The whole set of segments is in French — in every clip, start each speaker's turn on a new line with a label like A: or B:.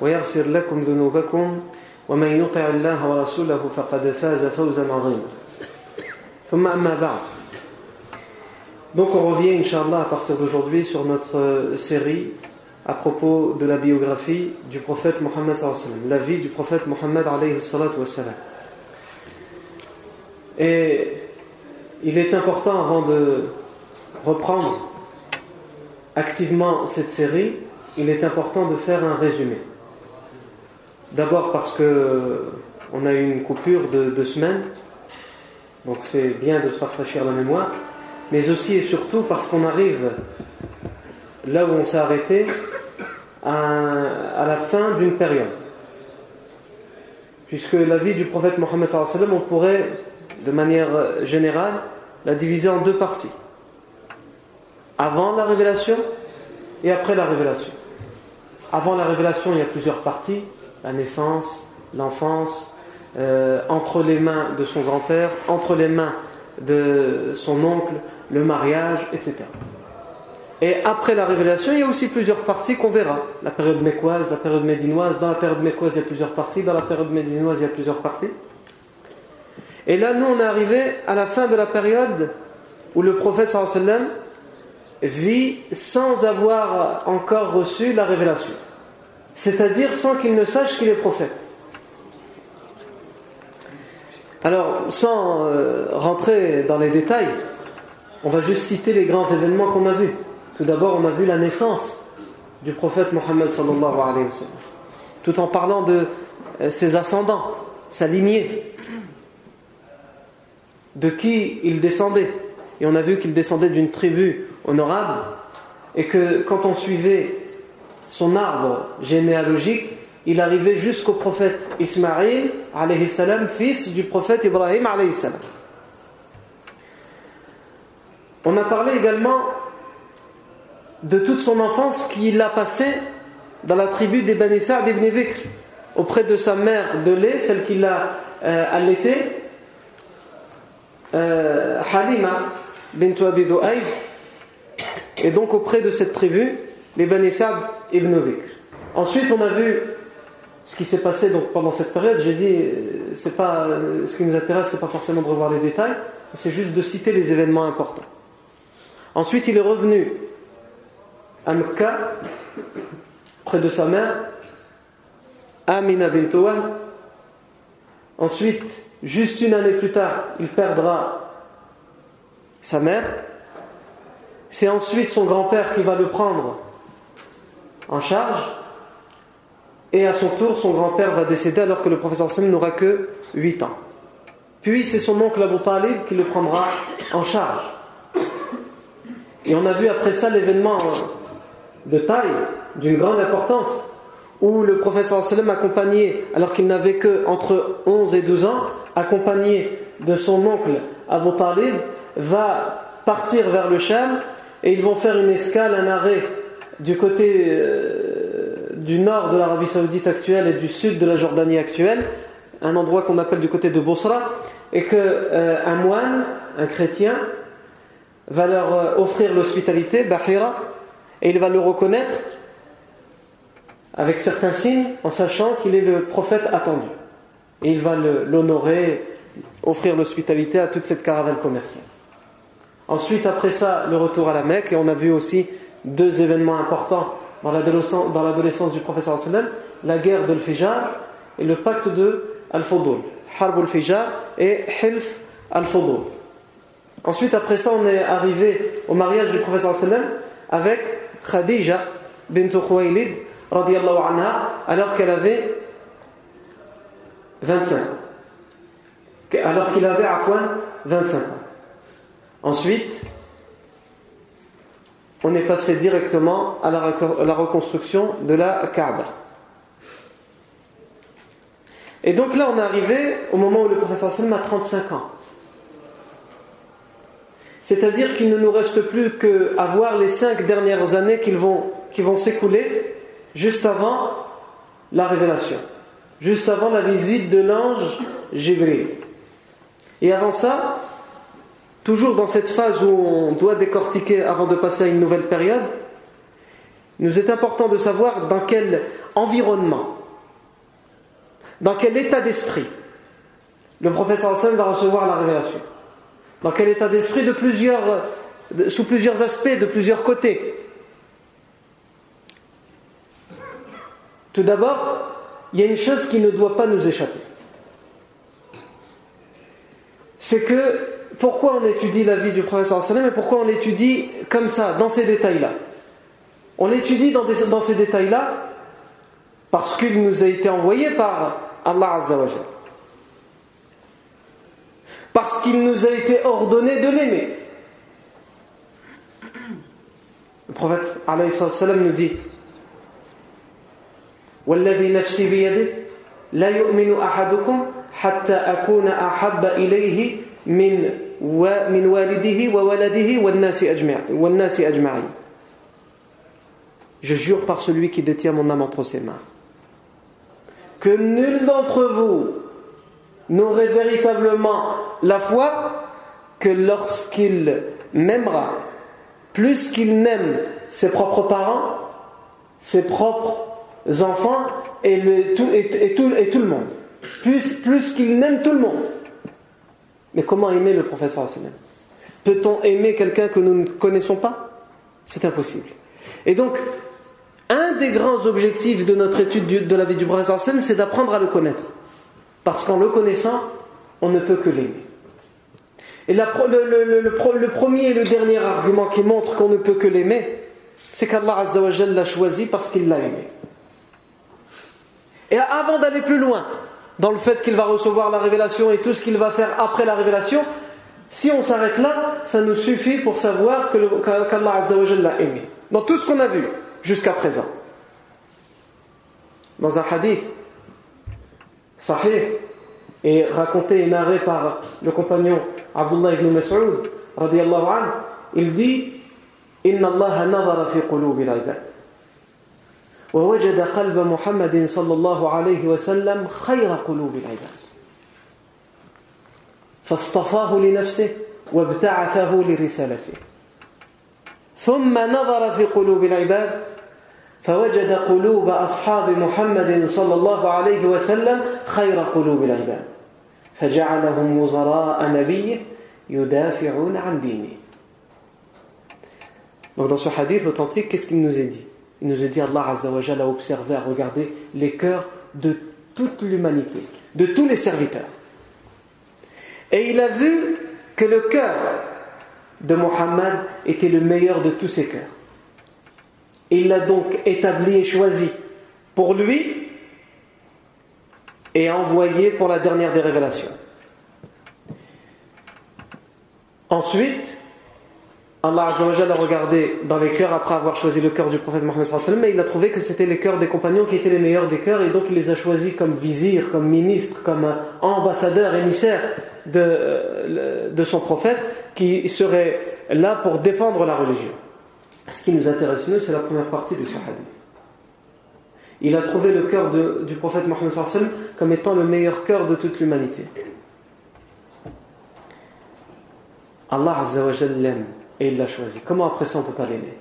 A: ويغفر لكم ذنوبكم ومن يطع الله ورسوله فقد فاز فوزا عظيما ثم أما بعد Donc on revient, Inch'Allah, à partir d'aujourd'hui sur notre série à propos de la biographie du prophète Mohammed la vie du prophète Mohammed Et il est important avant de reprendre activement cette série, il est important de faire un résumé. D'abord parce que on a eu une coupure de deux semaines, donc c'est bien de se rafraîchir la mémoire, mais aussi et surtout parce qu'on arrive là où on s'est arrêté à, la fin d'une période. Puisque la vie du prophète Mohammed on pourrait, de manière générale, la diviser en deux parties. Avant la révélation et après la révélation. Avant la révélation, il y a plusieurs parties la naissance, l'enfance, euh, entre les mains de son grand-père, entre les mains de son oncle, le mariage, etc. Et après la révélation, il y a aussi plusieurs parties qu'on verra. La période mécoise, la période médinoise. Dans la période mécoise, il y a plusieurs parties. Dans la période médinoise, il y a plusieurs parties. Et là, nous, on est arrivé à la fin de la période où le prophète sallam vit sans avoir encore reçu la révélation c'est-à-dire sans qu'il ne sache qu'il est prophète. Alors, sans euh, rentrer dans les détails, on va juste citer les grands événements qu'on a vus. Tout d'abord, on a vu la naissance du prophète Mohammed sallallahu alayhi tout en parlant de euh, ses ascendants, sa lignée, de qui il descendait. Et on a vu qu'il descendait d'une tribu honorable, et que quand on suivait son arbre généalogique, il arrivait jusqu'au prophète Ismaïl, salam, fils du prophète Ibrahim, salam. On a parlé également de toute son enfance qu'il a passée dans la tribu des Bani Sa'd Bikr, auprès de sa mère de lait, celle qu'il a euh, allaitée, euh, Halima bint Abi et donc auprès de cette tribu, les Bani Sa'd ibn Bikr. Ensuite, on a vu ce qui s'est passé donc, pendant cette période. J'ai dit, euh, c'est pas, euh, ce qui nous intéresse, c'est pas forcément de revoir les détails, c'est juste de citer les événements importants. Ensuite, il est revenu à Mecca, près de sa mère, Amina bint Ensuite, juste une année plus tard, il perdra sa mère. C'est ensuite son grand-père qui va le prendre en charge. Et à son tour, son grand-père va décéder alors que le professeur Sam n'aura que 8 ans. Puis c'est son oncle Abu Talib qui le prendra en charge. Et on a vu après ça l'événement de taille, d'une grande importance, où le professeur Sallam accompagné, alors qu'il n'avait que entre 11 et 12 ans, accompagné de son oncle Abu Talib, va partir vers le Sham et ils vont faire une escale, un arrêt du côté euh, du nord de l'Arabie Saoudite actuelle et du sud de la Jordanie actuelle, un endroit qu'on appelle du côté de Bosra, et qu'un euh, moine, un chrétien, va leur euh, offrir l'hospitalité, Bahira, et il va le reconnaître avec certains signes en sachant qu'il est le prophète attendu. Et il va l'honorer, offrir l'hospitalité à toute cette caravane commerciale. Ensuite, après ça, le retour à la Mecque, et on a vu aussi deux événements importants dans l'adolescence du professeur la guerre de l'Fijar et le pacte de Al-Fudul. Harb al-Fijar et Hilf al-Fudul. Ensuite, après ça, on est arrivé au mariage du professeur avec Khadija bint Khuwaylid anha alors qu'elle avait 25 ans. Alors qu'il avait à 25 ans. Ensuite, on est passé directement à la, reconstruction de la Kaaba. Et donc là, on est arrivé au moment où le professeur Sallam a 35 ans. C'est-à-dire qu'il ne nous reste plus qu'à voir les cinq dernières années qui vont, qui vont s'écouler juste avant la révélation, juste avant la visite de l'ange Jibril. Et avant ça, toujours dans cette phase où on doit décortiquer avant de passer à une nouvelle période, il nous est important de savoir dans quel environnement, dans quel état d'esprit le prophète sallam va recevoir la révélation. Dans quel état d'esprit de plusieurs, sous plusieurs aspects, de plusieurs côtés. Tout d'abord, il y a une chose qui ne doit pas nous échapper. C'est que pourquoi on étudie la vie du prophète sallam et pourquoi on l'étudie comme ça, dans ces détails-là On l'étudie dans, dans, ces détails-là parce qu'il nous a été envoyé par Allah Azzawajal parce qu'il nous a été ordonné de l'aimer. Le prophète salam nous dit والذي نفسي بيده لا يؤمن أحدكم حتى أكون أحب إليه من من والده وولده والناس والناس أجمعين Je jure par celui qui détient mon âme entre ses mains que nul d'entre vous n'aurait véritablement la foi que lorsqu'il m'aimera plus qu'il n'aime ses propres parents, ses propres enfants et, le, tout, et, tout, et tout, le monde. Plus, plus qu'il n'aime tout le monde. Mais comment aimer le professeur Peut-on aimer quelqu'un que nous ne connaissons pas? C'est impossible. Et donc, un des grands objectifs de notre étude de la vie du professeur c'est d'apprendre à le connaître. Parce qu'en le connaissant, on ne peut que l'aimer. Et le, premier et le dernier argument qui montre qu'on ne peut que l'aimer, c'est qu'Allah l'a choisi parce qu'il l'a aimé. Et avant d'aller plus loin, dans le fait qu'il va recevoir la révélation et tout ce qu'il va faire après la révélation, si on s'arrête là, ça nous suffit pour savoir qu'Allah Azzawajal l'a aimé. Dans tout ce qu'on a vu jusqu'à présent. Dans un hadith, sahih, et raconté et narré par le compagnon Abdullah ibn Mas'ud, il dit Inna Allah nazara fi qulubi al ووجد قلب محمد صلى الله عليه وسلم خير قلوب العباد. فاصطفاه لنفسه وابتعثه لرسالته. ثم نظر في قلوب العباد فوجد قلوب أصحاب محمد صلى الله عليه وسلم خير قلوب العباد. فجعلهم وزراء نبيه يدافعون عن دينه. Donc dans ce hadith authentique, qu'est-ce qu'il nous est dit? Il nous est dit Allah a observé, a regardé les cœurs de toute l'humanité, de tous les serviteurs. Et il a vu que le cœur de Mohammed était le meilleur de tous ses cœurs. Il l'a donc établi et choisi pour lui et envoyé pour la dernière des révélations. Ensuite, Allah a regardé dans les cœurs après avoir choisi le cœur du prophète Mohammed mais il a trouvé que c'était les cœurs des compagnons qui étaient les meilleurs des cœurs et donc il les a choisis comme vizirs, comme ministres, comme ambassadeurs, émissaires de, euh, de son prophète qui seraient là pour défendre la religion. Ce qui nous intéresse, nous, c'est la première partie de ce. Il a trouvé le cœur du prophète Mohammed comme étant le meilleur cœur de toute l'humanité. Allah l'aime et il l'a choisi. Comment après ça on ne peut pas l'aimer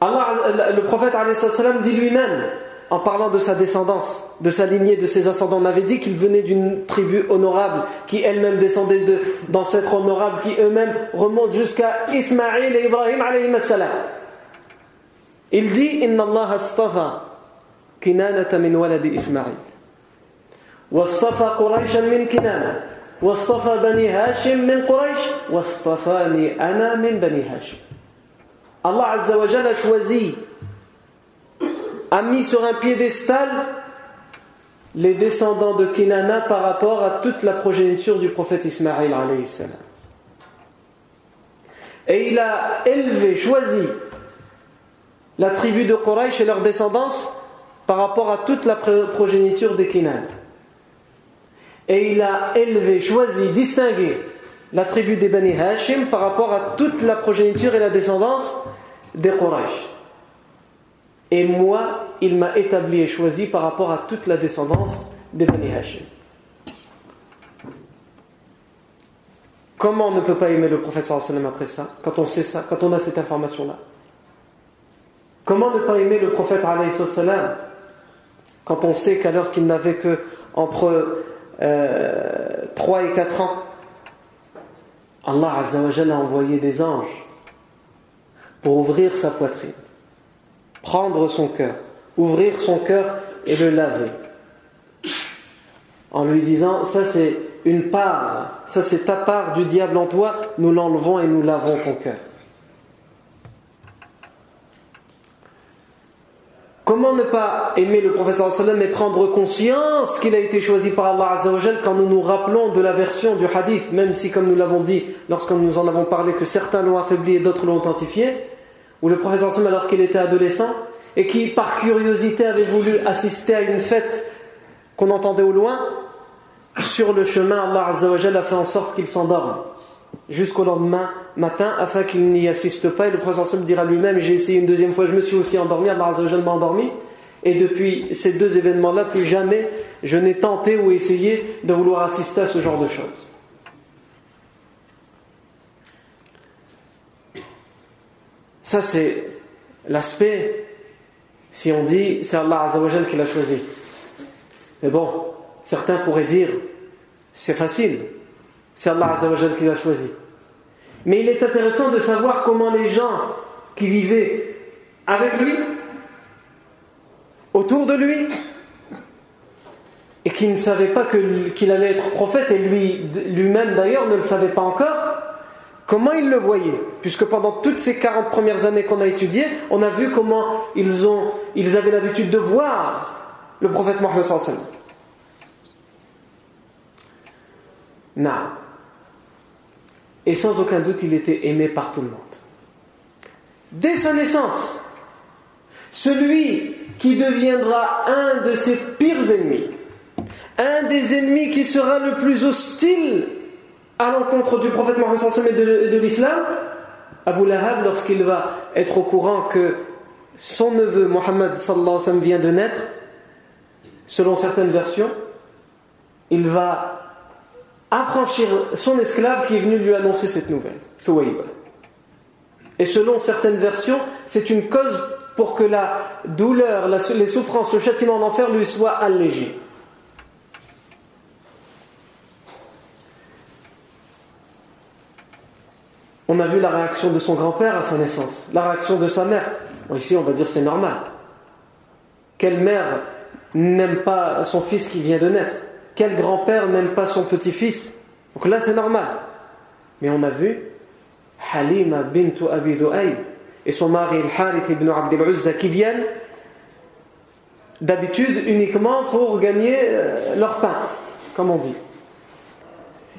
A: Allah, le prophète dit lui-même en parlant de sa descendance, de sa lignée, de ses ascendants. On avait dit qu'il venait d'une tribu honorable, qui elle-même descendait d'ancêtres honorables, qui eux-mêmes remontent jusqu'à Ismaïl et Ibrahim alayhi salam. Il dit Inna Allah astafa كنانة من ولد إسماعيل واصطفى قريشا من كنانة واصطفى بني هاشم من قريش واصطفاني أنا من بني هاشم Allah Azza wa Jalla a choisi, a mis sur un piédestal les descendants de Kinana par rapport à toute la progéniture du prophète Ismaël alayhi salam. Et il a élevé, choisi la tribu de Quraysh et leur descendance par rapport à toute la progéniture des Kinan. Et il a élevé, choisi, distingué la tribu des Bani Hashim par rapport à toute la progéniture et la descendance des Quraysh. Et moi, il m'a établi et choisi par rapport à toute la descendance des Bani Hashim. Comment on ne peut pas aimer le prophète sallam après ça, quand on sait ça, quand on a cette information-là? Comment ne pas aimer le prophète sallam quand on sait qu'alors qu'il n'avait que entre 3 euh, et 4 ans, Allah a envoyé des anges pour ouvrir sa poitrine, prendre son cœur, ouvrir son cœur et le laver. En lui disant, ça c'est une part, ça c'est ta part du diable en toi, nous l'enlevons et nous lavons ton cœur. Comment ne pas aimer le professeur sallam et prendre conscience qu'il a été choisi par Allah Azzawajal quand nous nous rappelons de la version du hadith, même si, comme nous l'avons dit lorsque nous en avons parlé, que certains l'ont affaibli et d'autres l'ont authentifié, où le professeur sallam, alors qu'il était adolescent, et qui, par curiosité, avait voulu assister à une fête qu'on entendait au loin, sur le chemin, Allah Azzawajal a fait en sorte qu'il s'endorme jusqu'au lendemain matin afin qu'il n'y assiste pas. Et le prophète dira lui-même J'ai essayé une deuxième fois, je me suis aussi endormi, Allah m'a endormi. Et depuis ces deux événements-là, plus jamais je n'ai tenté ou essayé de vouloir assister à ce genre de choses. Ça, c'est l'aspect, si on dit, c'est Allah Azzawajal qui l'a choisi. Mais bon, certains pourraient dire, c'est facile, c'est Allah Azzawajal qui l'a choisi. Mais il est intéressant de savoir comment les gens qui vivaient avec lui, autour de lui, et qui ne savaient pas qu'il allait être prophète, et lui, lui-même d'ailleurs ne le savait pas encore, comment ils le voyaient? Puisque pendant toutes ces 40 premières années qu'on a étudiées, on a vu comment ils, avaient l'habitude de voir le prophète Mohammed sallallahu Non. Et sans aucun doute, il était aimé par tout le monde. Dès sa naissance, celui qui deviendra un de ses pires ennemis, un des ennemis qui sera le plus hostile à l'encontre du prophète Mohammed et de, l'islam, Abu Lahab, lorsqu'il va être au courant que son neveu Mohammed vient de naître, selon certaines versions, il va affranchir son esclave qui est venu lui annoncer cette nouvelle, Et selon certaines versions, c'est une cause pour que la douleur, les souffrances, le châtiment d'enfer lui soit allégé. On a vu la réaction de son grand-père à sa naissance, la réaction de sa mère. ici, on va dire c'est normal. Quelle mère n'aime pas son fils qui vient de naître? Quel grand-père n'aime pas son petit-fils Donc là, c'est normal. Mais on a vu Halima bint Abi et son mari Al-Harith ibn Abdel Uzza qui viennent d'habitude uniquement pour gagner euh, leur pain, comme on dit.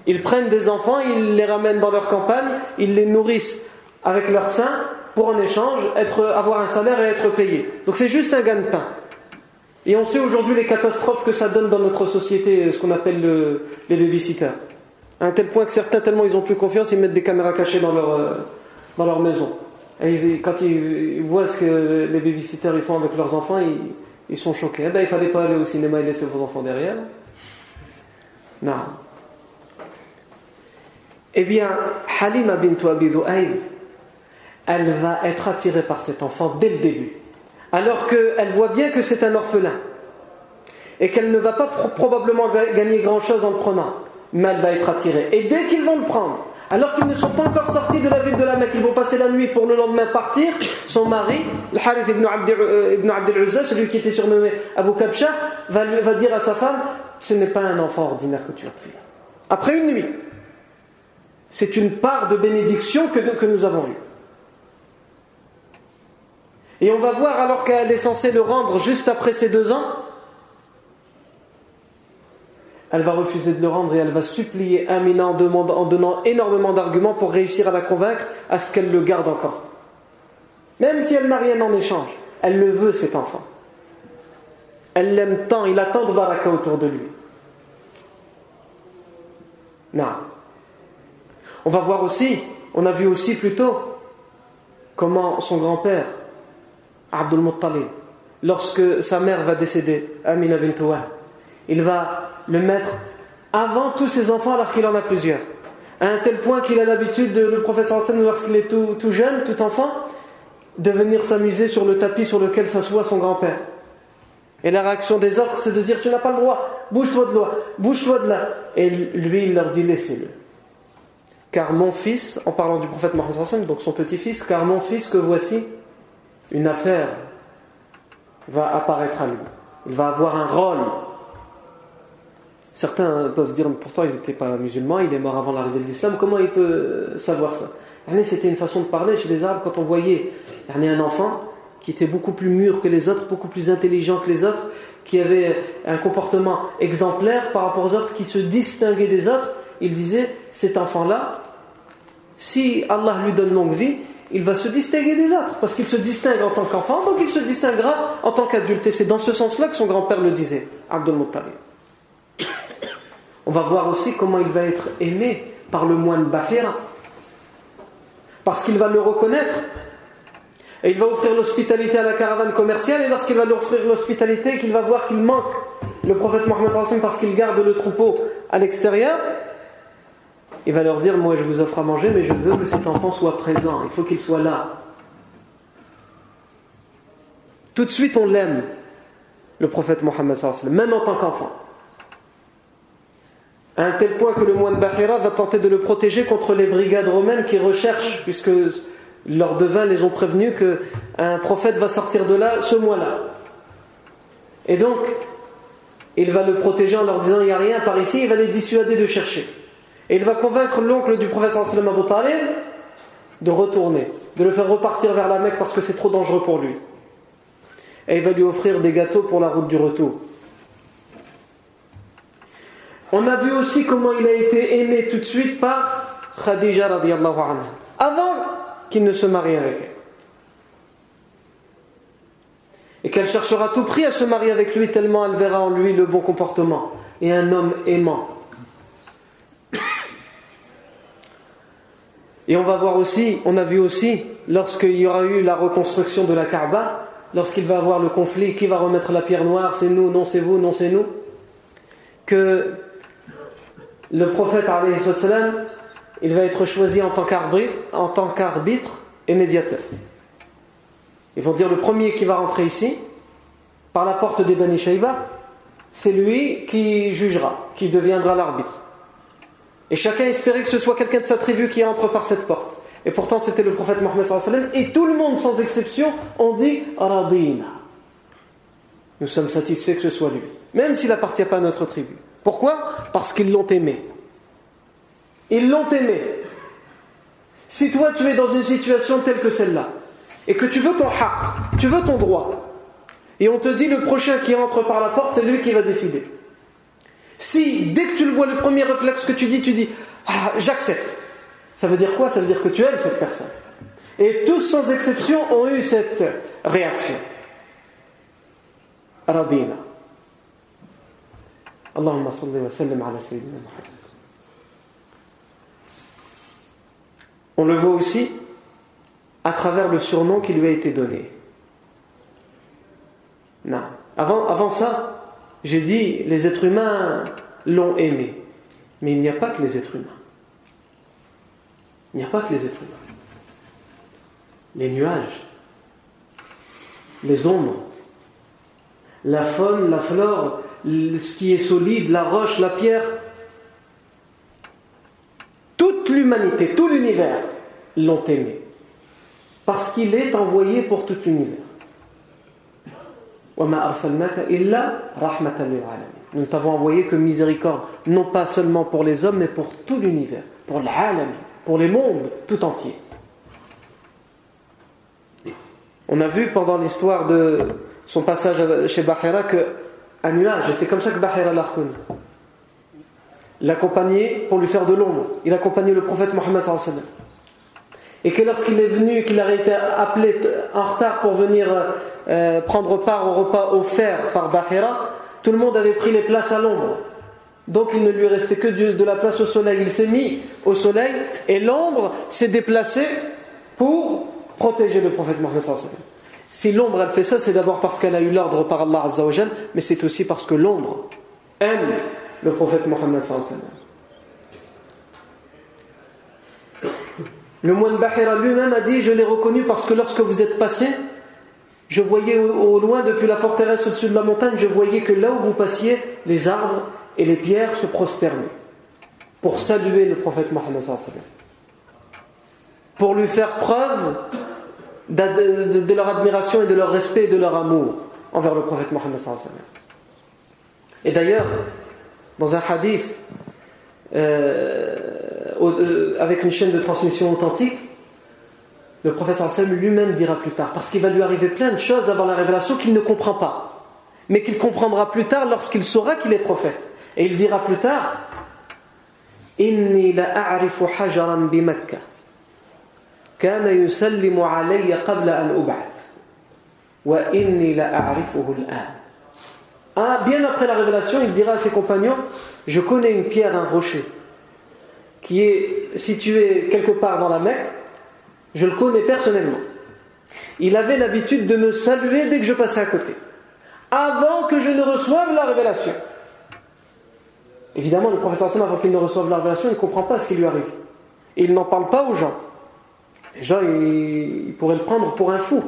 A: Ils prennent des enfants, ils les ramènent dans leur campagne, ils les nourrissent avec leur sein pour en échange être, avoir un salaire et être payés. Donc c'est juste un gain-pain. Et on sait aujourd'hui les catastrophes que ça donne dans notre société, ce qu'on appelle les babysitters. À un tel point que certains, tellement ils ont plus confiance, ils mettent des caméras cachées dans leur, euh, dans leur maison. Et quand ils voient ce que les babysitters ils font avec leurs enfants, ils, sont choqués. Eh ben, il ne fallait pas aller au cinéma et laisser vos enfants derrière. Non. Eh bien, Halima bint Abi elle va être attirée par cet enfant dès le début alors qu'elle voit bien que c'est un orphelin et qu'elle ne va pas probablement gagner grand-chose en le prenant, mais elle va être attirée. Et dès qu'ils vont le prendre, alors qu'ils ne sont pas encore sortis de la ville de la Mecque, ils vont passer la nuit pour le lendemain partir, son mari, le Harith ibn Abd, euh, al-Uzza, celui qui était surnommé Abu Kabsha, va, dire à sa femme Ce n'est pas un enfant ordinaire que tu as pris. Après une nuit. C'est une part de bénédiction que nous avons eue. Et on va voir alors qu'elle est censée le rendre juste après ces deux ans, elle va refuser de le rendre et elle va supplier Amina en, en donnant énormément d'arguments pour réussir à la convaincre à ce qu'elle le garde encore. Même si elle n'a rien en échange, elle le veut cet enfant. Elle l'aime tant, il attend de baraka autour de lui. Non. On va voir aussi, on a vu aussi plus tôt comment son grand-père, Abdul Muttalib, lorsque sa mère va décéder, Amina bint il va le mettre avant tous ses enfants alors qu'il en a plusieurs. À un tel point qu'il a l'habitude, de, le professeur Hassan, lorsqu'il est tout, jeune, tout enfant, de venir s'amuser sur le tapis sur lequel s'assoit son grand-père. Et la réaction des autres, c'est de dire Tu n'as pas le droit, bouge-toi de là, bouge-toi de là. Et lui, il leur dit Laissez-le. Car mon fils, en parlant du prophète Mohammed, donc son petit-fils, car mon fils, que voici, une affaire va apparaître à lui. Il va avoir un rôle. Certains peuvent dire, pourtant il n'était pas musulman, il est mort avant l'arrivée de l'islam, comment il peut savoir ça? C'était une façon de parler chez les Arabes quand on voyait un enfant qui était beaucoup plus mûr que les autres, beaucoup plus intelligent que les autres, qui avait un comportement exemplaire par rapport aux autres, qui se distinguait des autres, il disait, cet enfant-là, si Allah lui donne longue vie, il va se distinguer des autres, parce qu'il se distingue en tant qu'enfant, donc il se distinguera en tant qu'adulte. Et c'est dans ce sens-là que son grand-père le disait, Abdul Muttalib. On va voir aussi comment il va être aimé par le moine Bahira. Parce qu'il va le reconnaître. Et il va offrir l'hospitalité à la caravane commerciale. Et lorsqu'il va lui offrir l'hospitalité, qu'il va voir qu'il manque le prophète Mohammed parce qu'il garde le troupeau à l'extérieur, il va leur dire Moi je vous offre à manger, mais je veux que cet enfant soit présent. Il faut qu'il soit là. Tout de suite, on l'aime, le prophète Mohammed, même en tant qu'enfant à un tel point que le moine Bahira va tenter de le protéger contre les brigades romaines qui recherchent, puisque leurs devins les ont prévenus qu'un prophète va sortir de là ce mois-là. Et donc, il va le protéger en leur disant il n'y a rien par ici, il va les dissuader de chercher. Et il va convaincre l'oncle du professeur Abu Talib de retourner, de le faire repartir vers la Mecque parce que c'est trop dangereux pour lui. Et il va lui offrir des gâteaux pour la route du retour. On a vu aussi comment il a été aimé tout de suite par Khadija radiallahu anha, avant qu'il ne se marie avec elle. Et qu'elle cherchera tout prix à se marier avec lui tellement elle verra en lui le bon comportement et un homme aimant. Et on va voir aussi, on a vu aussi, lorsqu'il y aura eu la reconstruction de la Kaaba, lorsqu'il va avoir le conflit, qui va remettre la pierre noire, c'est nous, non c'est vous, non c'est nous, que le prophète, il va être choisi en tant qu'arbitre et médiateur. Ils vont dire le premier qui va rentrer ici, par la porte des Bani c'est lui qui jugera, qui deviendra l'arbitre. Et chacun espérait que ce soit quelqu'un de sa tribu qui entre par cette porte. Et pourtant, c'était le prophète Mohammed et tout le monde, sans exception, ont dit Radina. Nous sommes satisfaits que ce soit lui, même s'il n'appartient pas à notre tribu. Pourquoi? Parce qu'ils l'ont aimé. Ils l'ont aimé. Si toi tu es dans une situation telle que celle-là, et que tu veux ton haq, tu veux ton droit, et on te dit le prochain qui entre par la porte, c'est lui qui va décider. Si dès que tu le vois, le premier réflexe que tu dis, tu dis Ah, j'accepte. Ça veut dire quoi? Ça veut dire que tu aimes cette personne. Et tous sans exception ont eu cette réaction. Radina. Allahumma On le voit aussi à travers le surnom qui lui a été donné. Avant, avant ça, j'ai dit les êtres humains l'ont aimé. Mais il n'y a pas que les êtres humains. Il n'y a pas que les êtres humains. Les nuages, les ombres, la faune, la flore, ce qui est solide, la roche, la pierre, l'humanité, tout l'univers l'ont aimé. Parce qu'il est envoyé pour tout l'univers. Nous t'avons envoyé que miséricorde, non pas seulement pour les hommes, mais pour tout l'univers, pour l'alami, pour les mondes tout entiers. On a vu pendant l'histoire de son passage chez Bahira qu'un nuage, et c'est comme ça que Bahira l'a reconnu, l'accompagnait pour lui faire de l'ombre. Il accompagnait le prophète Mohammed et que lorsqu'il est venu, qu'il a été appelé en retard pour venir euh, prendre part au repas offert par Bahira, tout le monde avait pris les places à l'ombre. Donc il ne lui restait que de la place au soleil. Il s'est mis au soleil et l'ombre s'est déplacée pour protéger le prophète Mohammed. Si l'ombre elle fait ça, c'est d'abord parce qu'elle a eu l'ordre par Allah mais c'est aussi parce que l'ombre aime le prophète Mohammed. Le moine Bahira lui-même a dit Je l'ai reconnu parce que lorsque vous êtes passé, je voyais au, loin, depuis la forteresse au-dessus de la montagne, je voyais que là où vous passiez, les arbres et les pierres se prosternaient pour saluer le prophète Mohammed. Pour lui faire preuve de, leur admiration et de leur respect et de leur amour envers le prophète Mohammed. Et d'ailleurs, dans un hadith euh, euh, avec une chaîne de transmission authentique, le professeur Sam lui-même dira plus tard, parce qu'il va lui arriver plein de choses avant la révélation qu'il ne comprend pas, mais qu'il comprendra plus tard lorsqu'il saura qu'il est prophète. Et il dira plus tard Inni la a'rifu hajaran bi Makkah. Ah, bien après la révélation, il dira à ses compagnons Je connais une pierre, un rocher, qui est situé quelque part dans la Mecque. Je le connais personnellement. Il avait l'habitude de me saluer dès que je passais à côté, avant que je ne reçoive la révélation. Évidemment, le professeur Sam, avant qu'il ne reçoive la révélation, il ne comprend pas ce qui lui arrive. Et il n'en parle pas aux gens. Les gens, ils pourraient le prendre pour un fou.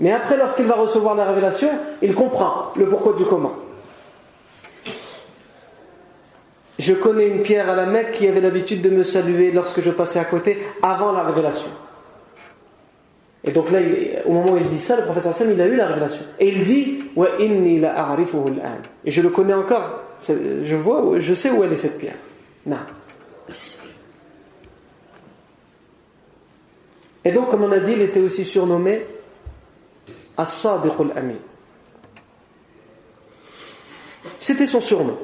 A: Mais après, lorsqu'il va recevoir la révélation, il comprend le pourquoi du comment. Je connais une pierre à la Mecque qui avait l'habitude de me saluer lorsque je passais à côté avant la révélation. Et donc là, au moment où il dit ça, le professeur Sam, il a eu la révélation. Et il dit Et je le connais encore. Je vois, je sais où elle est cette pierre. Non. Et donc, comme on a dit, il était aussi surnommé As-Sadiq al-Amin. C'était son surnom.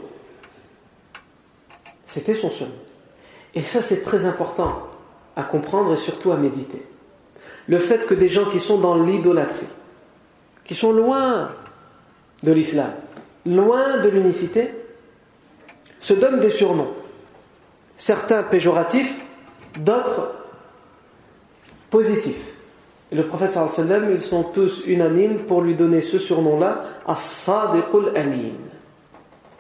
A: C'était son surnom. Et ça, c'est très important à comprendre et surtout à méditer. Le fait que des gens qui sont dans l'idolâtrie, qui sont loin de l'islam, loin de l'unicité, se donnent des surnoms. Certains péjoratifs, d'autres positifs. Et le prophète sallam, ils sont tous unanimes pour lui donner ce surnom-là, As-Sadiq al-Amin.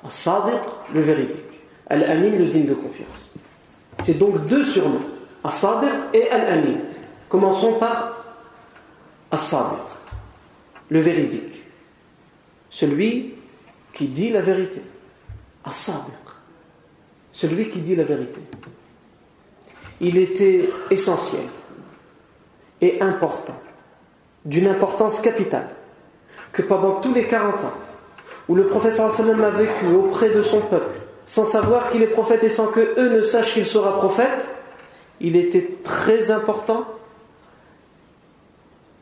A: As-Sadiq, le véridique. Al-Amin, le digne de confiance. C'est donc deux surnoms, As-Sadiq et Al-Amin. Commençons par As-Sadiq, le véridique. Celui qui dit la vérité. As-Sadiq, celui qui dit la vérité. Il était essentiel et important, d'une importance capitale, que pendant tous les 40 ans où le prophète sallam a vécu auprès de son peuple, sans savoir qu'il est prophète et sans que eux ne sachent qu'il sera prophète, il était très important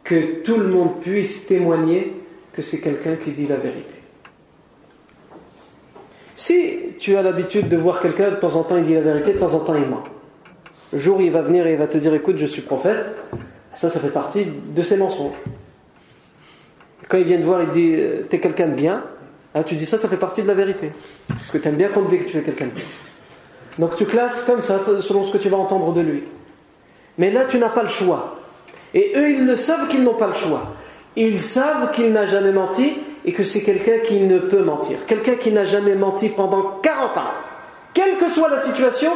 A: que tout le monde puisse témoigner que c'est quelqu'un qui dit la vérité. Si tu as l'habitude de voir quelqu'un, de temps en temps il dit la vérité, de temps en temps il ment. Le jour où il va venir et il va te dire écoute, je suis prophète, ça, ça fait partie de ses mensonges. Quand il vient te voir, il dit euh, T'es quelqu'un de bien. Ah, tu dis ça, ça fait partie de la vérité. Parce que tu aimes bien qu'on te dise que tu es quelqu'un de. Donc tu classes comme ça, selon ce que tu vas entendre de lui. Mais là, tu n'as pas le choix. Et eux, ils le savent qu'ils n'ont pas le choix. Ils savent qu'il n'a jamais menti et que c'est quelqu'un qui ne peut mentir. Quelqu'un qui n'a jamais menti pendant 40 ans. Quelle que soit la situation,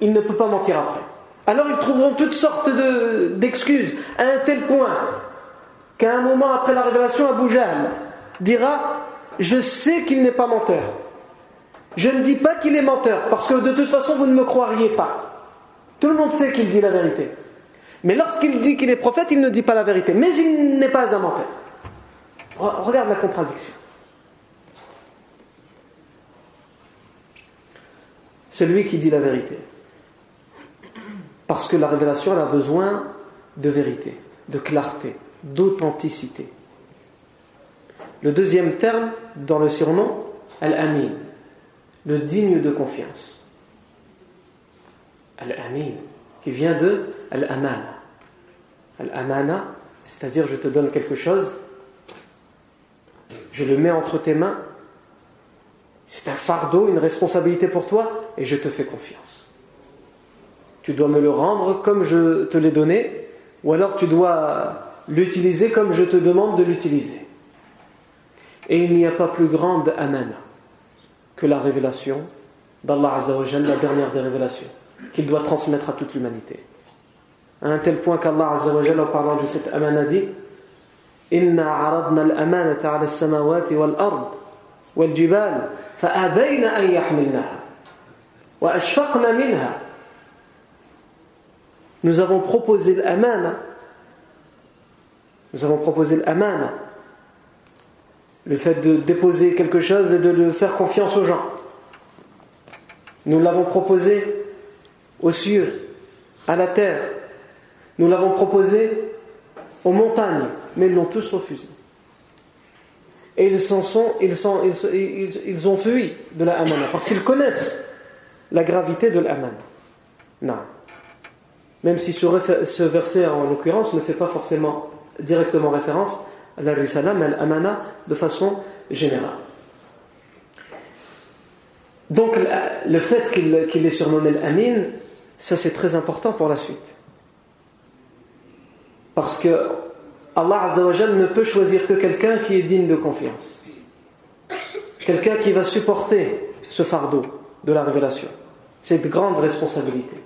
A: il ne peut pas mentir après. Alors ils trouveront toutes sortes d'excuses, à un tel point qu'à un moment après la révélation, Abu Jahl dira Je sais qu'il n'est pas menteur. Je ne dis pas qu'il est menteur, parce que de toute façon, vous ne me croiriez pas. Tout le monde sait qu'il dit la vérité. Mais lorsqu'il dit qu'il est prophète, il ne dit pas la vérité. Mais il n'est pas un menteur. Regarde la contradiction. Celui qui dit la vérité. Parce que la révélation, a besoin de vérité, de clarté, d'authenticité. Le deuxième terme dans le surnom, Al-Amin, le digne de confiance. Al-Amin, qui vient de Al-Amana. Al-Amana, c'est-à-dire je te donne quelque chose, je le mets entre tes mains, c'est un fardeau, une responsabilité pour toi, et je te fais confiance. Tu dois me le rendre comme je te l'ai donné, ou alors tu dois l'utiliser comme je te demande de l'utiliser. Et il n'y a pas plus grande amana que la révélation d'Allah Azzawajal, la dernière des révélations, qu'il doit transmettre à toute l'humanité. À un tel point qu'Allah Azzawajal, en parlant de cette amana, dit aradna al-amanata ala samawati wal-ard wal-jibal fa'abayna an yahmilnaha wa ashfaqna minha Nous avons proposé l'amana nous avons proposé l'amana le fait de déposer quelque chose et de le faire confiance aux gens. Nous l'avons proposé aux cieux, à la terre. Nous l'avons proposé aux montagnes, mais ils l'ont tous refusé. Et ils, ils, sont, ils, ont fui de la amana parce qu'ils connaissent la gravité de l'amana. Non. Même si ce verset en l'occurrence ne fait pas forcément directement référence la risala, mais l'amana de façon générale. Donc le fait qu'il est surnommé l'amin, ça c'est très important pour la suite. Parce que Allah Azzawajal ne peut choisir que quelqu'un qui est digne de confiance. Quelqu'un qui va supporter ce fardeau de la révélation. Cette grande responsabilité.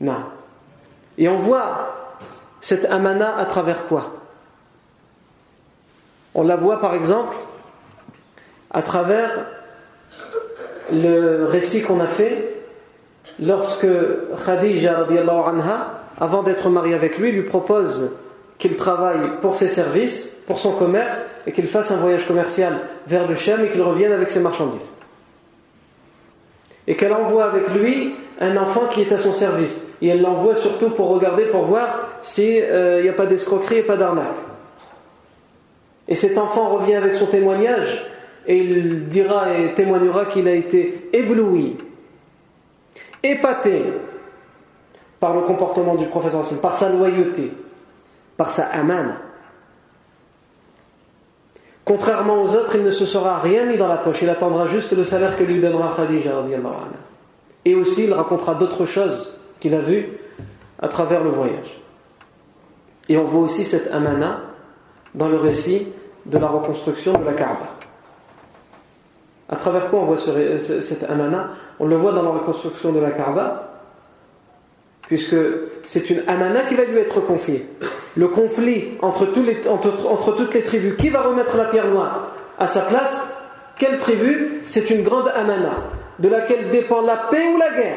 A: Non. Et on voit cette amana à travers quoi? On la voit par exemple à travers le récit qu'on a fait lorsque Khadija, anha, avant d'être mariée avec lui, lui propose qu'il travaille pour ses services, pour son commerce, et qu'il fasse un voyage commercial vers le Shem et qu'il revienne avec ses marchandises. Et qu'elle envoie avec lui un enfant qui est à son service. Et elle l'envoie surtout pour regarder, pour voir s'il euh, n'y a pas d'escroquerie et pas d'arnaque. Et cet enfant revient avec son témoignage et il dira et témoignera qu'il a été ébloui, épaté par le comportement du professeur, par sa loyauté, par sa amana. Contrairement aux autres, il ne se sera rien mis dans la poche, il attendra juste le salaire que lui donnera Khadija. Et aussi, il racontera d'autres choses qu'il a vues à travers le voyage. Et on voit aussi cette amana dans le récit de la reconstruction de la Kaaba. À travers quoi on voit cette amana On le voit dans la reconstruction de la Kaaba, puisque c'est une amana qui va lui être confiée. Le conflit entre, entre, toutes les tribus, qui va remettre la pierre noire à sa place? Quelle tribu? C'est une grande amana, de laquelle dépend la paix ou la guerre.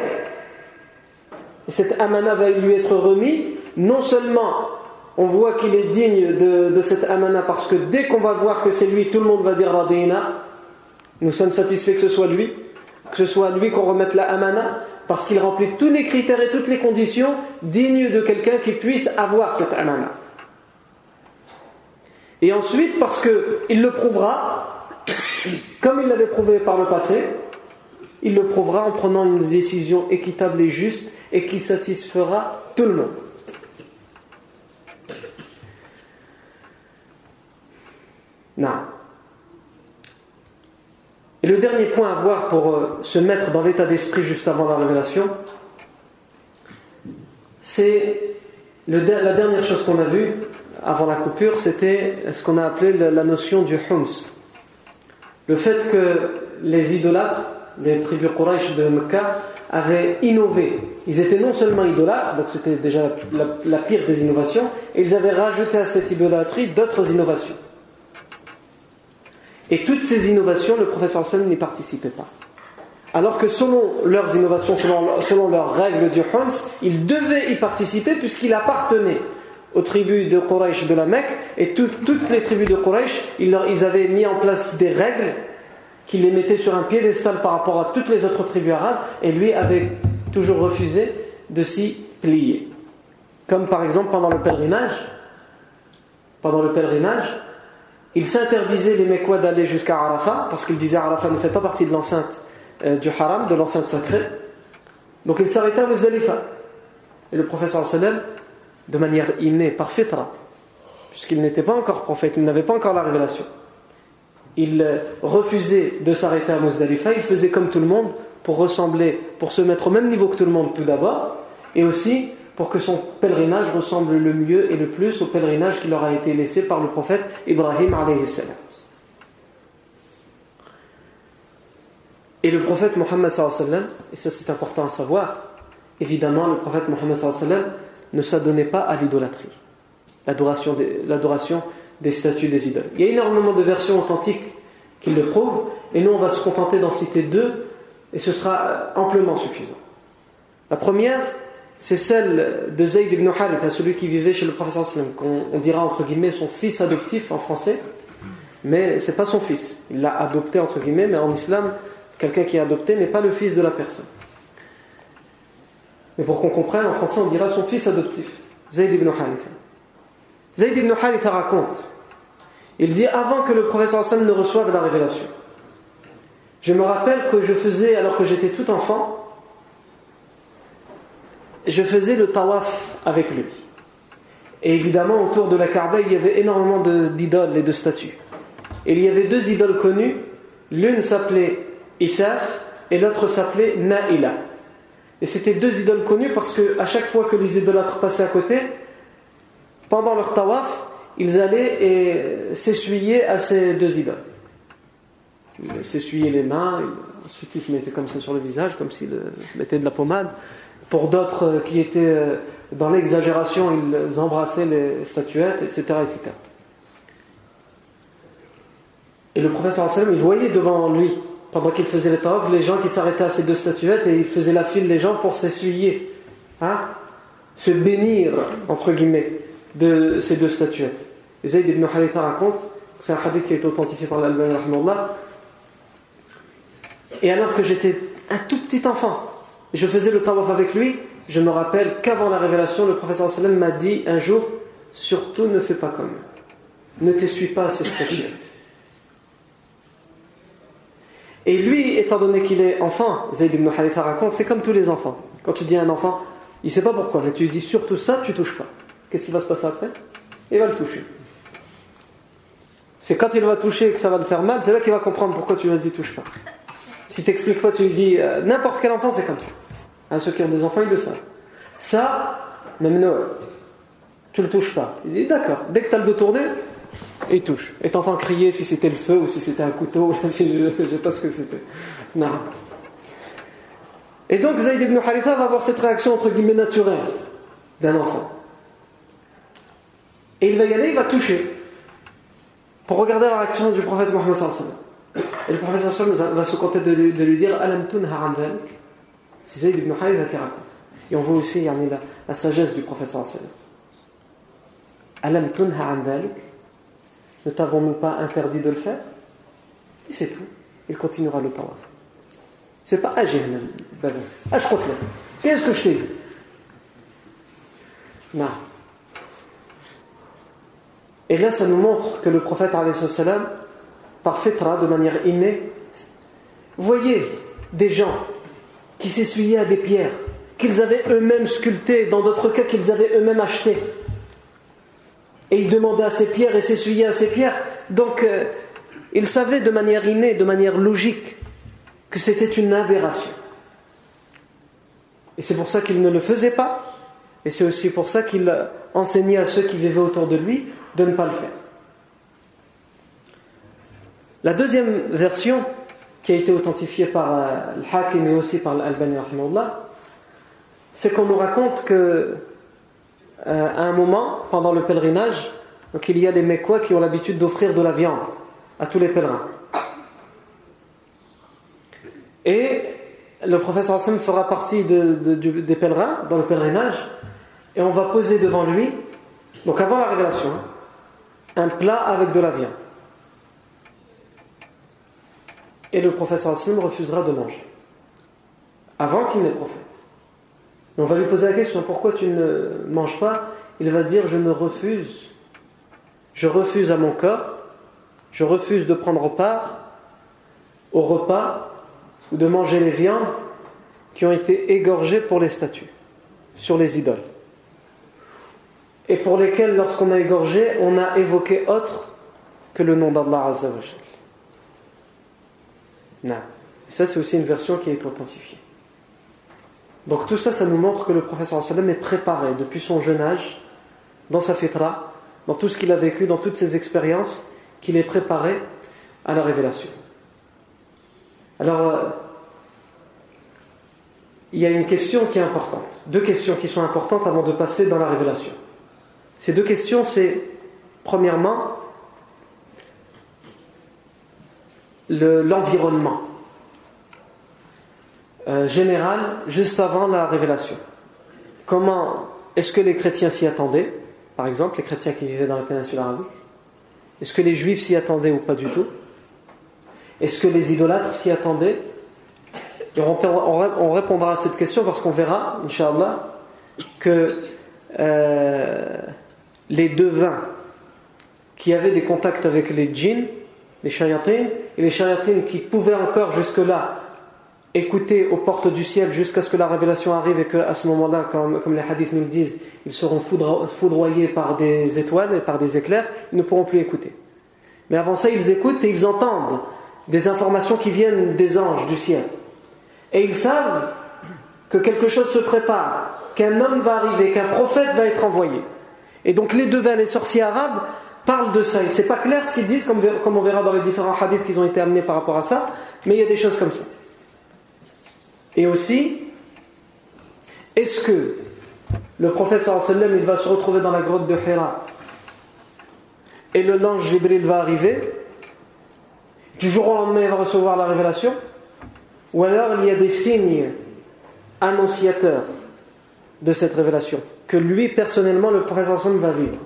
A: Et cette amana va lui être remise non seulement on voit qu'il est digne de, cette amana parce que dès qu'on va voir que c'est lui, tout le monde va dire Radina. Nous sommes satisfaits que ce soit lui, que ce soit lui qu'on remette la amana parce qu'il remplit tous les critères et toutes les conditions dignes de quelqu'un qui puisse avoir cette amana. Et ensuite parce qu'il le prouvera, comme il l'avait prouvé par le passé, il le prouvera en prenant une décision équitable et juste et qui satisfera tout le monde. Et le dernier point à voir pour euh, se mettre dans l'état d'esprit juste avant la révélation, c'est la dernière chose qu'on a vue avant la coupure, c'était ce qu'on a appelé la notion du hums. Le fait que les idolâtres, les tribus Quraysh de Mecca, avaient innové. Ils étaient non seulement idolâtres, donc c'était déjà la pire des innovations, et ils avaient rajouté à cette idolâtrie d'autres innovations. Et toutes ces innovations, le professeur Hassan n'y participait pas. Alors que selon leurs innovations, selon, leurs règles du Homs, il devait y participer puisqu'il appartenait aux tribus de Quraysh de la Mecque et toutes les tribus de Quraysh, ils, ils, avaient mis en place des règles qui les mettaient sur un piédestal par rapport à toutes les autres tribus arabes et lui avait toujours refusé de s'y plier. Comme par exemple pendant le pèlerinage, pendant le pèlerinage, il s'interdisait les Mekwa d'aller jusqu'à Arafat parce qu'il disait Arafat ne fait pas partie de l'enceinte euh, du haram, de l'enceinte sacrée. Donc il s'arrêtait à Muzdalifa. Et le professeur sallam, de manière innée, par fitra, puisqu'il n'était pas encore prophète, il n'avait pas encore la révélation, il euh, refusait de s'arrêter à Muzdalifa, il faisait comme tout le monde pour ressembler, pour se mettre au même niveau que tout le monde tout d'abord, et aussi pour que son pèlerinage ressemble le mieux et le plus au pèlerinage qui leur a été laissé par le prophète Ibrahim salam. Et le prophète Mohammed et ça c'est important à savoir, évidemment le prophète Mohammed ne s'adonnait pas à l'idolâtrie, l'adoration des, l'adoration des statues des idoles. Il y a énormément de versions authentiques qui le prouvent, et nous on va se contenter d'en citer deux, et ce sera amplement suffisant. La première, c'est celle de Zayd ibn Haritha, celui qui vivait chez le prophète qu'on on dira entre guillemets son fils adoptif en français, mais c'est pas son fils. Il l'a adopté entre guillemets, mais en islam, Quelqu'un qui est adopté n'est pas le fils de la personne. Mais pour qu'on comprenne, en français, on dira son fils adoptif, Zayd ibn Haritha. Zayd ibn raconte il dit avant que le professeur Hassan ne reçoive la révélation. Je me rappelle que je faisais, alors que j'étais tout enfant, je faisais le tawaf avec lui. Et évidemment, autour de la Kaaba, il y avait énormément d'idoles et de statues. Et il y avait deux idoles connues. L'une s'appelait Isaf et l'autre s'appelait Naïla. Et c'était deux idoles connues parce que à chaque fois que les idolâtres passaient à côté, pendant leur tawaf, ils allaient s'essuyer à ces deux idoles. Ils s'essuyaient les mains, ensuite ils se mettaient comme ça sur le visage, comme s'ils mettaient de la pommade. Pour d'autres qui étaient euh, dans l'exagération, ils embrassaient les statuettes, etc. etc. Et le professeur il voyait devant lui pendant qu'il faisait le tawaf, les gens qui s'arrêtaient à ces deux statuettes et il faisait la file des gens pour s'essuyer, hein, se bénir, entre guillemets, de ces deux statuettes. Et Zayd ibn Haritha raconte, c'est un hadith qui a été authentifié par l'Albani Et alors que j'étais un tout petit enfant, je faisais le tawaf avec lui, je me rappelle qu'avant la révélation, le professeur sallam m'a dit un jour, surtout ne fais pas comme ne t'essuie pas à ces statuettes. Et lui, étant donné qu'il est enfant, Zayd ibn Halifa raconte, c'est comme tous les enfants. Quand tu dis à un enfant, il ne sait pas pourquoi, mais tu lui dis surtout ça, tu touches pas. Qu'est-ce qui va se passer après? Il va le toucher. C'est quand il va toucher que ça va le faire mal, c'est là qu'il va comprendre pourquoi tu lui dis touche pas. Si tu n'expliques pas, tu lui dis euh, n'importe quel enfant, c'est comme ça. Hein, ceux qui ont des enfants, ils le savent. Ça, même Noël, tu le touches pas. Il dit d'accord, dès que tu as le dos tourné, il touche. Et t'entends crier si c'était le feu ou si c'était un couteau, si je ne sais pas ce que c'était. Non. Et donc Zayd ibn Haritha va avoir cette réaction entre guillemets naturelle d'un enfant. Et il va y aller, il va toucher. Pour regarder la réaction du prophète Mohammed Et le prophète sallallahu va se contenter de lui, de lui dire Alam C'est Zayd ibn Haritha qui raconte. Et on voit aussi la, la sagesse du prophète sallallahu Alam tunha ne t'avons-nous pas interdit de le faire? Et c'est tout. Il continuera le tawaf. C'est pas agir ben, ben. je crois Qu'est-ce que je t'ai dit? Non. Et là, ça nous montre que le prophète, salam, par fitra, de manière innée, voyez des gens qui s'essuyaient à des pierres, qu'ils avaient eux-mêmes sculptées, dans d'autres cas qu'ils avaient eux-mêmes achetées et il demandait à ses pierres et s'essuyait à ses pierres. Donc, euh, il savait de manière innée, de manière logique, que c'était une aberration. Et c'est pour ça qu'il ne le faisait pas. Et c'est aussi pour ça qu'il enseignait à ceux qui vivaient autour de lui de ne pas le faire. La deuxième version, qui a été authentifiée par euh, Al-Hakim et aussi par Al-Albani, c'est qu'on nous raconte que euh, à un moment, pendant le pèlerinage, donc il y a des Mekwa qui ont l'habitude d'offrir de la viande à tous les pèlerins. Et le professeur Hassan fera partie des pèlerins dans le pèlerinage et on va poser devant lui, donc avant la révélation, un plat avec de la viande. Et le professeur Hassan refusera de manger avant qu'il n'ait prophète. on va lui poser la question pourquoi tu ne manges pas? Il va dire je me refuse, je refuse à mon corps, je refuse de prendre part au repas ou de manger les viandes qui ont été égorgées pour les statues, sur les idoles. Et pour lesquelles, lorsqu'on a égorgé, on a évoqué autre que le nom d'Allah Azzawajal. Non. Ça, c'est aussi une version qui est authentifiée. Donc tout ça, ça nous montre que le professeur sallam est préparé depuis son jeune âge, dans sa fitra, dans tout ce qu'il a vécu, dans toutes ses expériences, qu'il est préparé à la révélation. Alors, euh, il y a une question qui est importante, deux questions qui sont importantes avant de passer dans la révélation. Ces deux questions, c'est premièrement l'environnement euh, général juste avant la révélation. Comment est-ce que les chrétiens s'y attendaient Par exemple, les chrétiens qui vivaient dans la péninsule arabique? Est-ce que les juifs s'y attendaient ou pas du tout? Est-ce que les idolâtres s'y attendaient? On, répondra à cette question parce qu'on verra, Inch'Allah, que euh, les devins qui avaient des contacts avec les djinns, les shayatines, et les shayatines qui pouvaient encore jusque-là écouter aux portes du ciel jusqu'à ce que la révélation arrive et qu'à ce moment-là, comme, les hadiths nous le disent, ils seront foudroyés par des étoiles et par des éclairs, ils ne pourront plus écouter. Mais avant ça, ils écoutent et ils entendent des informations qui viennent des anges du ciel. Et ils savent que quelque chose se prépare, qu'un homme va arriver, qu'un prophète va être envoyé. Et donc les devins, les sorciers arabes, parlent de ça. C'est pas clair ce qu'ils disent, comme, on verra dans les différents hadiths qui ont été amenés par rapport à ça, mais il y a des choses comme ça. Et aussi, est-ce que le prophète sallam il va se retrouver dans la grotte de Hira et le l'ange Jibril va arriver? Du jour au lendemain, il va recevoir la révélation? Ou alors il y a des signes annonciateurs de cette révélation que lui, personnellement, le prophète sallam va vivre?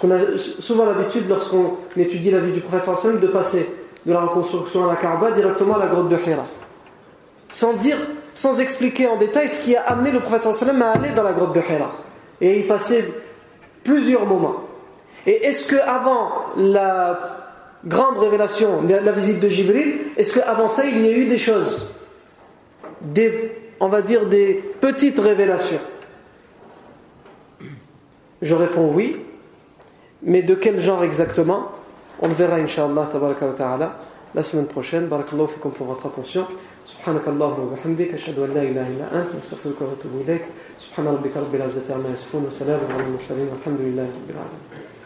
A: Qu'on a souvent l'habitude, lorsqu'on étudie la vie du prophète sallam, de passer de la reconstruction à la Kaaba directement à la grotte de Hira. Sans dire, sans expliquer en détail ce qui a amené le prophète sallam à aller dans la grotte de Hira. Et y passer plusieurs moments. Et est-ce que avant la grande révélation, la visite de Jibril, est-ce qu'avant ça, il y a eu des choses? Des, On va dire des petites révélations Je réponds oui, mais de quel genre exactement On le verra, Inch'Allah, ta'ala, la semaine prochaine. Barakallahu fikum pour votre attention. سبحانك اللهم وبحمدك أشهد أن لا إله إلا أنت نستغفرك ونتوب إليك سبحان ربك رب العزة عما يصفون وسلام على المرسلين والحمد لله رب العالمين